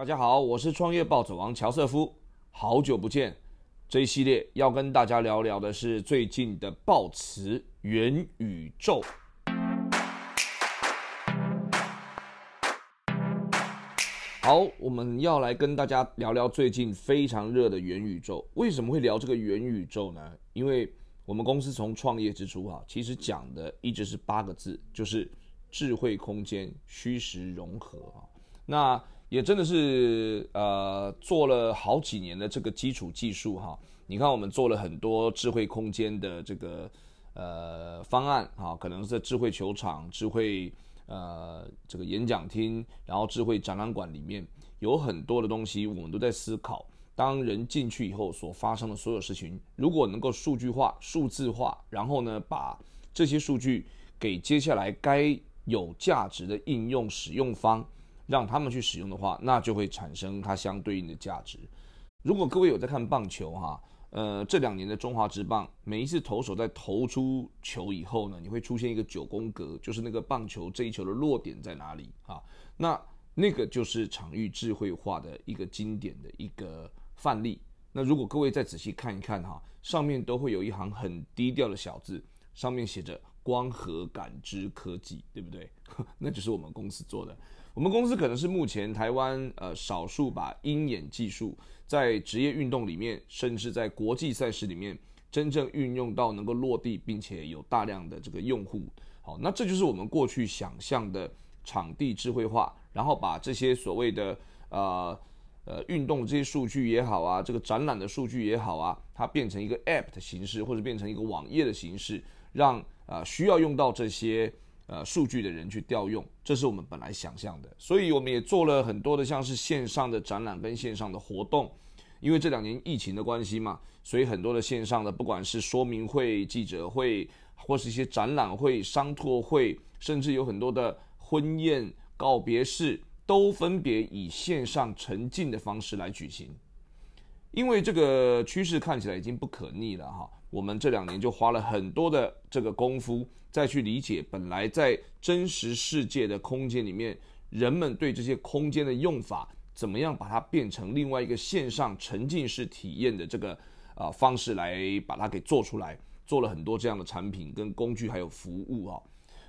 大家好，我是创业暴走王乔瑟夫，好久不见。这一系列要跟大家聊聊的是最近的爆词元宇宙。好，我们要来跟大家聊聊最近非常热的元宇宙。为什么会聊这个元宇宙呢？因为我们公司从创业之初啊，其实讲的一直是八个字，就是智慧空间虚实融合啊。那也真的是呃做了好几年的这个基础技术哈。你看我们做了很多智慧空间的这个呃方案哈，可能是智慧球场、智慧呃这个演讲厅，然后智慧展览馆里面有很多的东西，我们都在思考。当人进去以后所发生的所有事情，如果能够数据化、数字化，然后呢，把这些数据给接下来该有价值的应用使用方，让他们去使用的话，那就会产生它相对应的价值。如果各位有在看棒球哈，呃，这两年的中华职棒，每一次投手在投出球以后呢，你会出现一个九宫格，就是那个棒球这一球的落点在哪里啊？那那个就是场域智慧化的一个经典的一个。范例，那如果各位再仔细看一看哈，上面都会有一行很低调的小字，上面写着光合感知科技，对不对？那就是我们公司做的。我们公司可能是目前台湾呃少数把鹰眼技术在职业运动里面，甚至在国际赛事里面真正运用到能够落地，并且有大量的这个用户。好，那这就是我们过去想象的场地智慧化，然后把这些所谓的呃。呃，运动这些数据也好啊，这个展览的数据也好啊，它变成一个 App 的形式，或者变成一个网页的形式，让啊需要用到这些呃数据的人去调用，这是我们本来想象的。所以我们也做了很多的像是线上的展览跟线上的活动，因为这两年疫情的关系嘛，所以很多的线上的不管是说明会、记者会，或是一些展览会、商拓会，甚至有很多的婚宴告别式。都分别以线上沉浸的方式来举行，因为这个趋势看起来已经不可逆了哈。我们这两年就花了很多的这个功夫，再去理解本来在真实世界的空间里面，人们对这些空间的用法，怎么样把它变成另外一个线上沉浸式体验的这个啊方式来把它给做出来，做了很多这样的产品跟工具还有服务啊。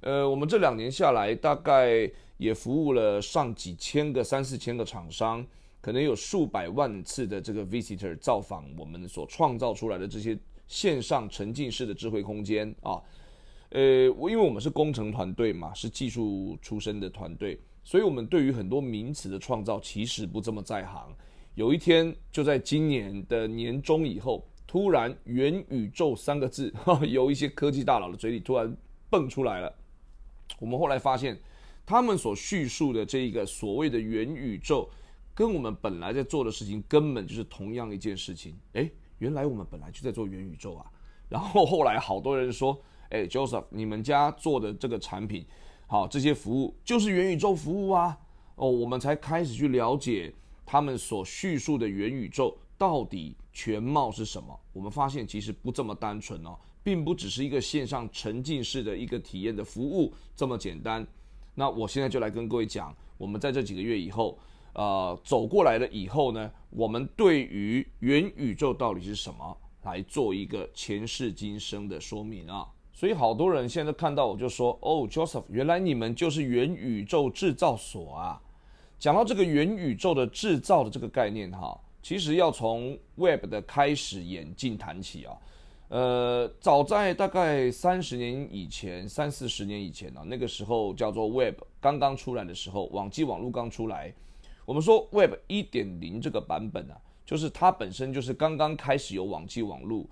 呃，我们这两年下来，大概也服务了上几千个、三四千个厂商，可能有数百万次的这个 visitor 造访我们所创造出来的这些线上沉浸式的智慧空间啊。呃，我因为我们是工程团队嘛，是技术出身的团队，所以我们对于很多名词的创造其实不这么在行。有一天，就在今年的年中以后，突然“元宇宙”三个字，哈有一些科技大佬的嘴里突然蹦出来了。我们后来发现，他们所叙述的这一个所谓的元宇宙，跟我们本来在做的事情根本就是同样一件事情。诶，原来我们本来就在做元宇宙啊！然后后来好多人说：“诶 j o s e p h 你们家做的这个产品，好，这些服务就是元宇宙服务啊！”哦，我们才开始去了解他们所叙述的元宇宙到底全貌是什么。我们发现其实不这么单纯哦。并不只是一个线上沉浸式的一个体验的服务这么简单。那我现在就来跟各位讲，我们在这几个月以后，呃，走过来了以后呢，我们对于元宇宙到底是什么，来做一个前世今生的说明啊。所以好多人现在看到我就说：“哦，Joseph，原来你们就是元宇宙制造所啊。”讲到这个元宇宙的制造的这个概念哈，其实要从 Web 的开始演进谈起啊。呃，早在大概三十年以前，三四十年以前呢，那个时候叫做 Web 刚刚出来的时候，网际网络刚出来，我们说 Web 一点零这个版本啊，就是它本身就是刚刚开始有网际网络，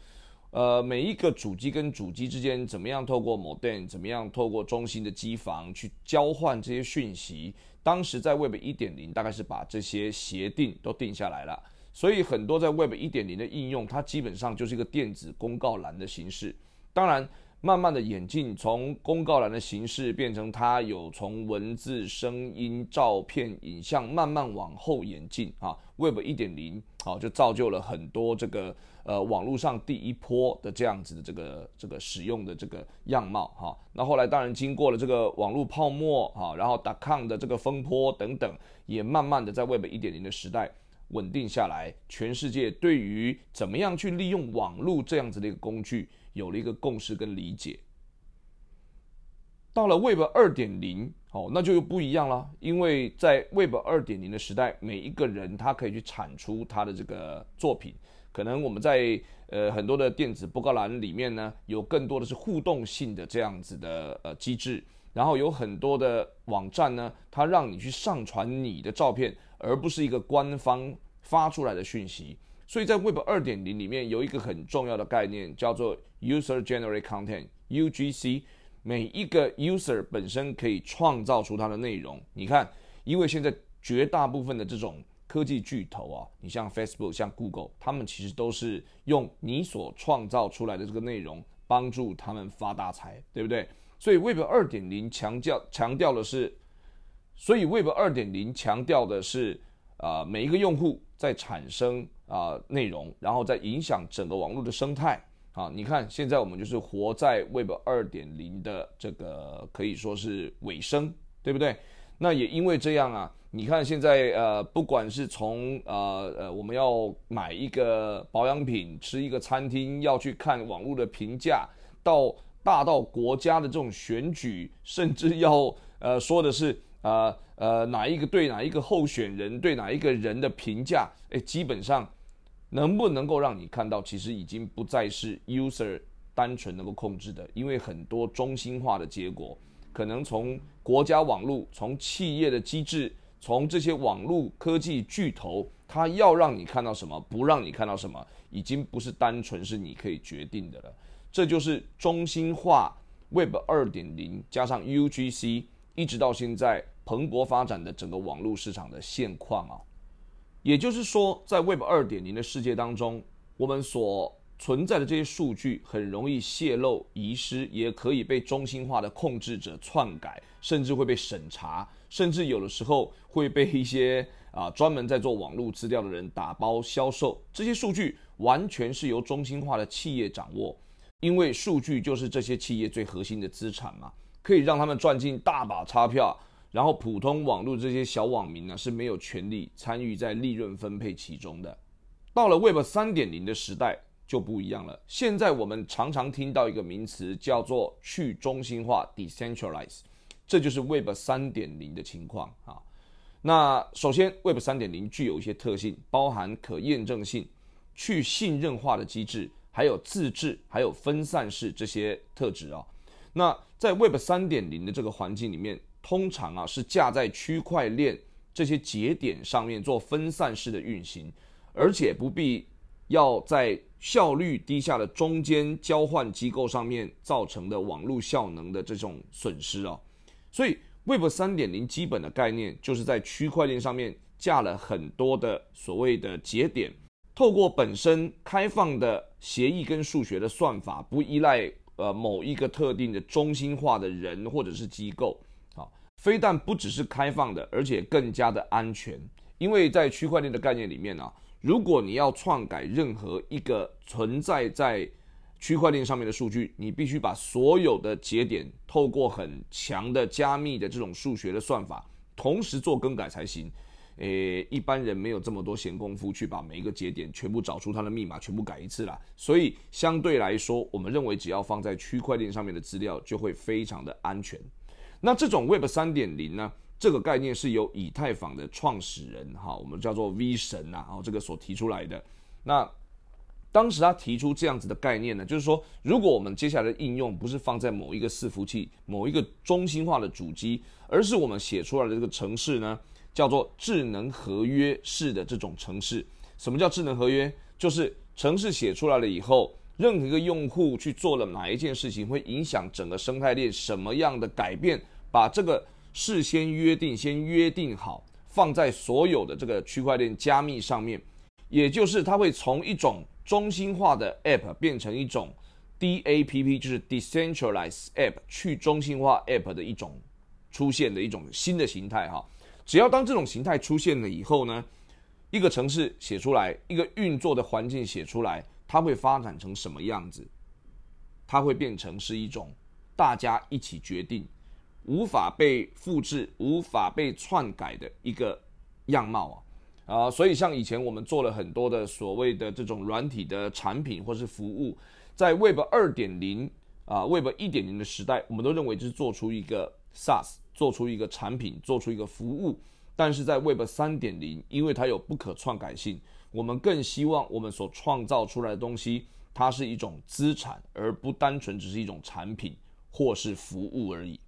呃，每一个主机跟主机之间怎么样透过 modem，怎么样透过中心的机房去交换这些讯息，当时在 Web 一点零大概是把这些协定都定下来了。所以很多在 Web 一点零的应用，它基本上就是一个电子公告栏的形式。当然，慢慢的演进，从公告栏的形式变成它有从文字、声音、照片、影像慢慢往后演进啊。Web 一点零好，就造就了很多这个呃网络上第一波的这样子的这个这个使用的这个样貌哈。那后来当然经过了这个网络泡沫哈，然后 .com 的这个风波等等，也慢慢的在 Web 一点零的时代稳定下来。全世界对于怎么样去利用网络这样子的一个工具。有了一个共识跟理解，到了 Web 二点零，哦，那就又不一样了。因为在 Web 二点零的时代，每一个人他可以去产出他的这个作品。可能我们在呃很多的电子报告栏里面呢，有更多的是互动性的这样子的呃机制，然后有很多的网站呢，它让你去上传你的照片，而不是一个官方发出来的讯息。所以在 Web 二点零里面有一个很重要的概念，叫做 User g e n e r a t e Content（UGC）。每一个 user 本身可以创造出它的内容。你看，因为现在绝大部分的这种科技巨头啊，你像 Facebook、像 Google，他们其实都是用你所创造出来的这个内容帮助他们发大财，对不对？所以 Web 二点零强调强调的是，所以 Web 二点零强调的是，啊，每一个用户在产生。啊，内容，然后再影响整个网络的生态啊！你看，现在我们就是活在 Web 二点零的这个可以说是尾声，对不对？那也因为这样啊，你看现在呃，不管是从呃呃，我们要买一个保养品，吃一个餐厅，要去看网络的评价，到大到国家的这种选举，甚至要呃说的是。啊呃，哪一个对哪一个候选人对哪一个人的评价，哎，基本上能不能够让你看到，其实已经不再是 user 单纯能够控制的，因为很多中心化的结果，可能从国家网络、从企业的机制、从这些网络科技巨头，他要让你看到什么，不让你看到什么，已经不是单纯是你可以决定的了。这就是中心化 Web 二点零加上 UGC，一直到现在。蓬勃发展的整个网络市场的现况啊，也就是说，在 Web 二点零的世界当中，我们所存在的这些数据很容易泄露、遗失，也可以被中心化的控制者篡改，甚至会被审查，甚至有的时候会被一些啊专门在做网络资料的人打包销售。这些数据完全是由中心化的企业掌握，因为数据就是这些企业最核心的资产嘛，可以让他们赚进大把钞票。然后，普通网络这些小网民呢是没有权利参与在利润分配其中的。到了 Web 三点零的时代就不一样了。现在我们常常听到一个名词叫做去中心化 （decentralize），这就是 Web 三点零的情况啊。那首先，Web 三点零具有一些特性，包含可验证性、去信任化的机制，还有自治，还有分散式这些特质啊。那在 Web 三点零的这个环境里面，通常啊是架在区块链这些节点上面做分散式的运行，而且不必要在效率低下的中间交换机构上面造成的网络效能的这种损失啊。所以 Web 三点零基本的概念就是在区块链上面架了很多的所谓的节点，透过本身开放的协议跟数学的算法，不依赖呃某一个特定的中心化的人或者是机构。非但不只是开放的，而且更加的安全。因为在区块链的概念里面呢，如果你要篡改任何一个存在在区块链上面的数据，你必须把所有的节点透过很强的加密的这种数学的算法，同时做更改才行。诶，一般人没有这么多闲工夫去把每一个节点全部找出它的密码，全部改一次啦。所以相对来说，我们认为只要放在区块链上面的资料就会非常的安全。那这种 Web 三点零呢？这个概念是由以太坊的创始人哈，我们叫做 V 神呐，然后这个所提出来的。那当时他提出这样子的概念呢，就是说，如果我们接下来的应用不是放在某一个伺服器、某一个中心化的主机，而是我们写出来的这个程式呢，叫做智能合约式的这种程式。什么叫智能合约？就是程式写出来了以后。任何一个用户去做了哪一件事情，会影响整个生态链什么样的改变？把这个事先约定，先约定好，放在所有的这个区块链加密上面，也就是它会从一种中心化的 App 变成一种 DApp 就是 Decentralized App 去中心化 App 的一种出现的一种新的形态哈。只要当这种形态出现了以后呢，一个城市写出来，一个运作的环境写出来，它会发展成什么样子？它会变成是一种大家一起决定、无法被复制、无法被篡改的一个样貌啊！啊，所以像以前我们做了很多的所谓的这种软体的产品或是服务，在 Web 二点零啊、Web 一点零的时代，我们都认为就是做出一个 SaaS，做出一个产品，做出一个服务。但是在 Web 三点零，因为它有不可篡改性，我们更希望我们所创造出来的东西。它是一种资产，而不单纯只是一种产品或是服务而已。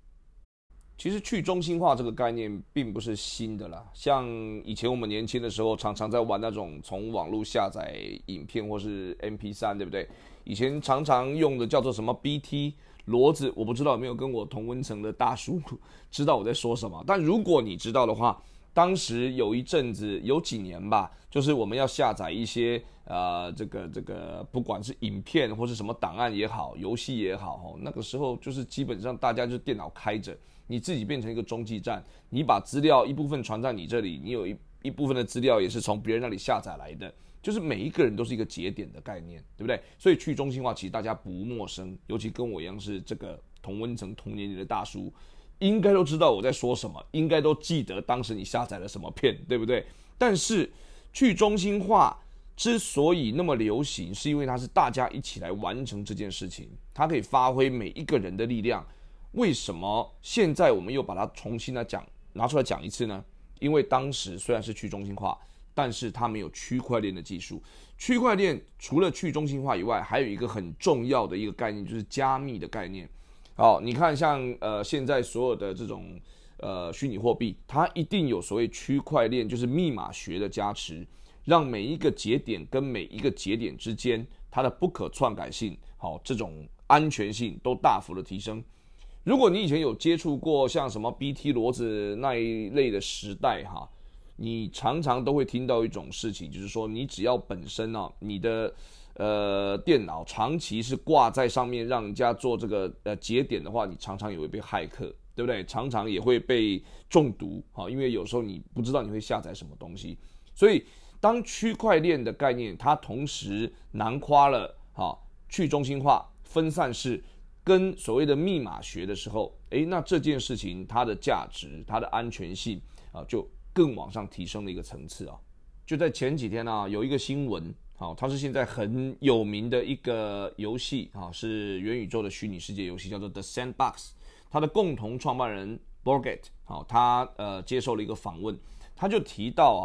其实去中心化这个概念并不是新的啦，像以前我们年轻的时候，常常在玩那种从网络下载影片或是 MP3，对不对？以前常常用的叫做什么 BT 骡子，我不知道有没有跟我同温层的大叔 知道我在说什么。但如果你知道的话，当时有一阵子，有几年吧，就是我们要下载一些呃，这个这个，不管是影片或是什么档案也好，游戏也好，哈，那个时候就是基本上大家就电脑开着，你自己变成一个中继站，你把资料一部分传在你这里，你有一一部分的资料也是从别人那里下载来的，就是每一个人都是一个节点的概念，对不对？所以去中心化其实大家不陌生，尤其跟我一样是这个同温层同年龄的大叔。应该都知道我在说什么，应该都记得当时你下载了什么片，对不对？但是去中心化之所以那么流行，是因为它是大家一起来完成这件事情，它可以发挥每一个人的力量。为什么现在我们又把它重新来讲，拿出来讲一次呢？因为当时虽然是去中心化，但是它没有区块链的技术。区块链除了去中心化以外，还有一个很重要的一个概念，就是加密的概念。好，你看，像呃，现在所有的这种呃虚拟货币，它一定有所谓区块链，就是密码学的加持，让每一个节点跟每一个节点之间，它的不可篡改性，好，这种安全性都大幅的提升。如果你以前有接触过像什么 BT 骡子那一类的时代哈，你常常都会听到一种事情，就是说你只要本身啊，你的。呃，电脑长期是挂在上面，让人家做这个呃节点的话，你常常也会被骇客，对不对？常常也会被中毒啊，因为有时候你不知道你会下载什么东西。所以，当区块链的概念它同时囊括了哈去中心化、分散式跟所谓的密码学的时候，诶，那这件事情它的价值、它的安全性啊，就更往上提升了一个层次啊。就在前几天呢，有一个新闻。好，它是现在很有名的一个游戏啊，是元宇宙的虚拟世界游戏，叫做 The Sandbox。他的共同创办人 Borget，好，他呃接受了一个访问，他就提到啊，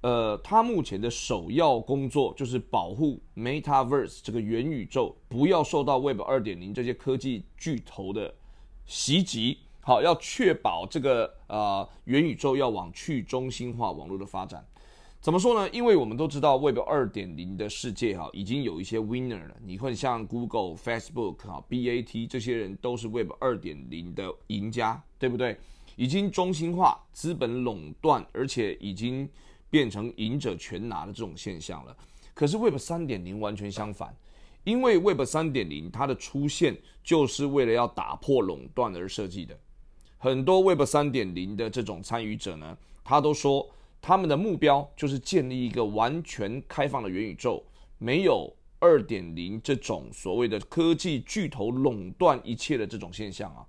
呃，他目前的首要工作就是保护 Metaverse 这个元宇宙不要受到 Web 二点零这些科技巨头的袭击。好，要确保这个呃元宇宙要往去中心化网络的发展。怎么说呢？因为我们都知道 Web 二点零的世界哈，已经有一些 winner 了。你会像 Google、Facebook 哈、BAT 这些人都是 Web 二点零的赢家，对不对？已经中心化、资本垄断，而且已经变成赢者全拿的这种现象了。可是 Web 三点零完全相反，因为 Web 三点零它的出现就是为了要打破垄断而设计的。很多 Web 三点零的这种参与者呢，他都说。他们的目标就是建立一个完全开放的元宇宙，没有二点零这种所谓的科技巨头垄断一切的这种现象啊。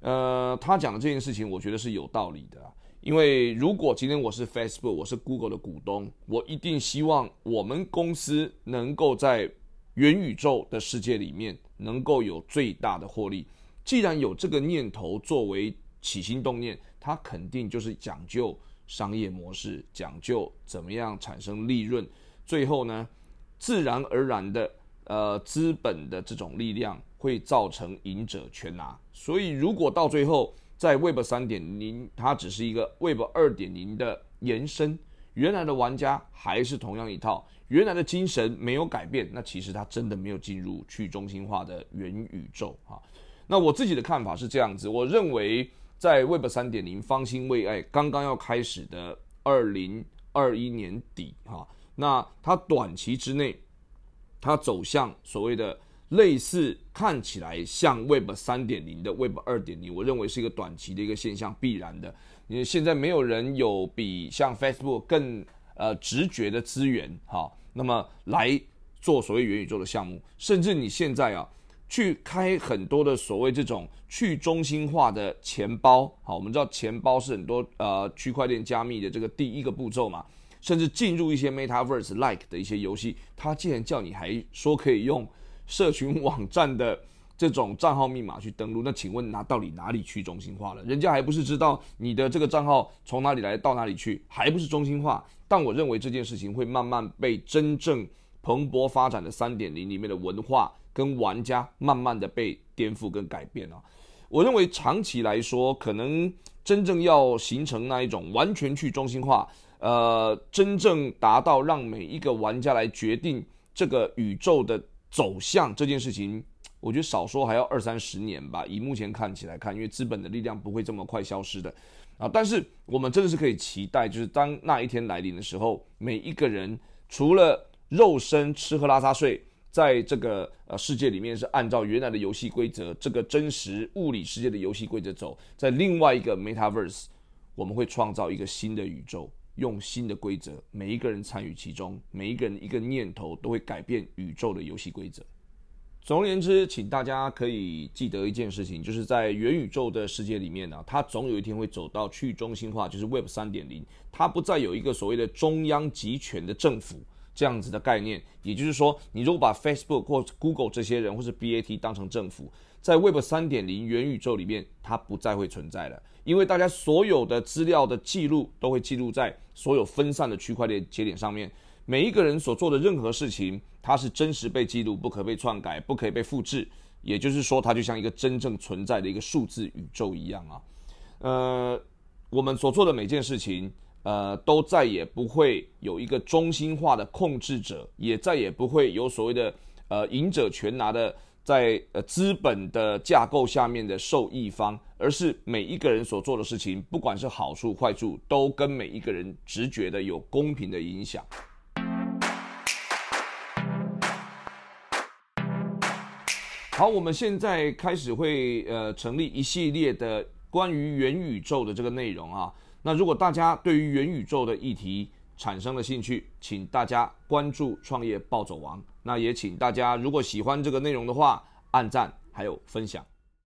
呃，他讲的这件事情，我觉得是有道理的。因为如果今天我是 Facebook，我是 Google 的股东，我一定希望我们公司能够在元宇宙的世界里面能够有最大的获利。既然有这个念头作为起心动念，他肯定就是讲究。商业模式讲究怎么样产生利润，最后呢，自然而然的，呃，资本的这种力量会造成赢者全拿。所以，如果到最后在 Web 三点零，它只是一个 Web 二点零的延伸，原来的玩家还是同样一套，原来的精神没有改变，那其实它真的没有进入去中心化的元宇宙啊。那我自己的看法是这样子，我认为。在 Web 三点零方兴未艾、刚刚要开始的二零二一年底，哈，那它短期之内，它走向所谓的类似看起来像 Web 三点零的 Web 二点零，我认为是一个短期的一个现象，必然的。因为现在没有人有比像 Facebook 更呃直觉的资源，哈，那么来做所谓元宇宙的项目，甚至你现在啊去开很多的所谓这种去中心化的钱包，好，我们知道钱包是很多呃区块链加密的这个第一个步骤嘛。甚至进入一些 MetaVerse like 的一些游戏，他既然叫你还说可以用社群网站的这种账号密码去登录，那请问那到底哪里去中心化了？人家还不是知道你的这个账号从哪里来到哪里去，还不是中心化？但我认为这件事情会慢慢被真正蓬勃发展的三点零里面的文化跟玩家慢慢的被颠覆跟改变啊！我认为长期来说，可能真正要形成那一种完全去中心化。呃，真正达到让每一个玩家来决定这个宇宙的走向这件事情，我觉得少说还要二三十年吧。以目前看起来看，因为资本的力量不会这么快消失的啊。但是我们真的是可以期待，就是当那一天来临的时候，每一个人除了肉身吃喝拉撒睡，在这个呃世界里面是按照原来的游戏规则，这个真实物理世界的游戏规则走，在另外一个 Metaverse，我们会创造一个新的宇宙。用新的规则，每一个人参与其中，每一个人一个念头都会改变宇宙的游戏规则。总而言之，请大家可以记得一件事情，就是在元宇宙的世界里面呢，它总有一天会走到去中心化，就是 Web 三点零，它不再有一个所谓的中央集权的政府这样子的概念。也就是说，你如果把 Facebook 或 Google 这些人或是 BAT 当成政府，在 Web 三点零元宇宙里面，它不再会存在了。因为大家所有的资料的记录都会记录在所有分散的区块链节点上面，每一个人所做的任何事情，它是真实被记录，不可被篡改，不可以被复制。也就是说，它就像一个真正存在的一个数字宇宙一样啊。呃，我们所做的每件事情，呃，都再也不会有一个中心化的控制者，也再也不会有所谓的呃赢者全拿的。在呃资本的架构下面的受益方，而是每一个人所做的事情，不管是好处坏处，都跟每一个人直觉的有公平的影响。好，我们现在开始会呃成立一系列的关于元宇宙的这个内容啊。那如果大家对于元宇宙的议题，产生了兴趣，请大家关注创业暴走王。那也请大家，如果喜欢这个内容的话，按赞还有分享。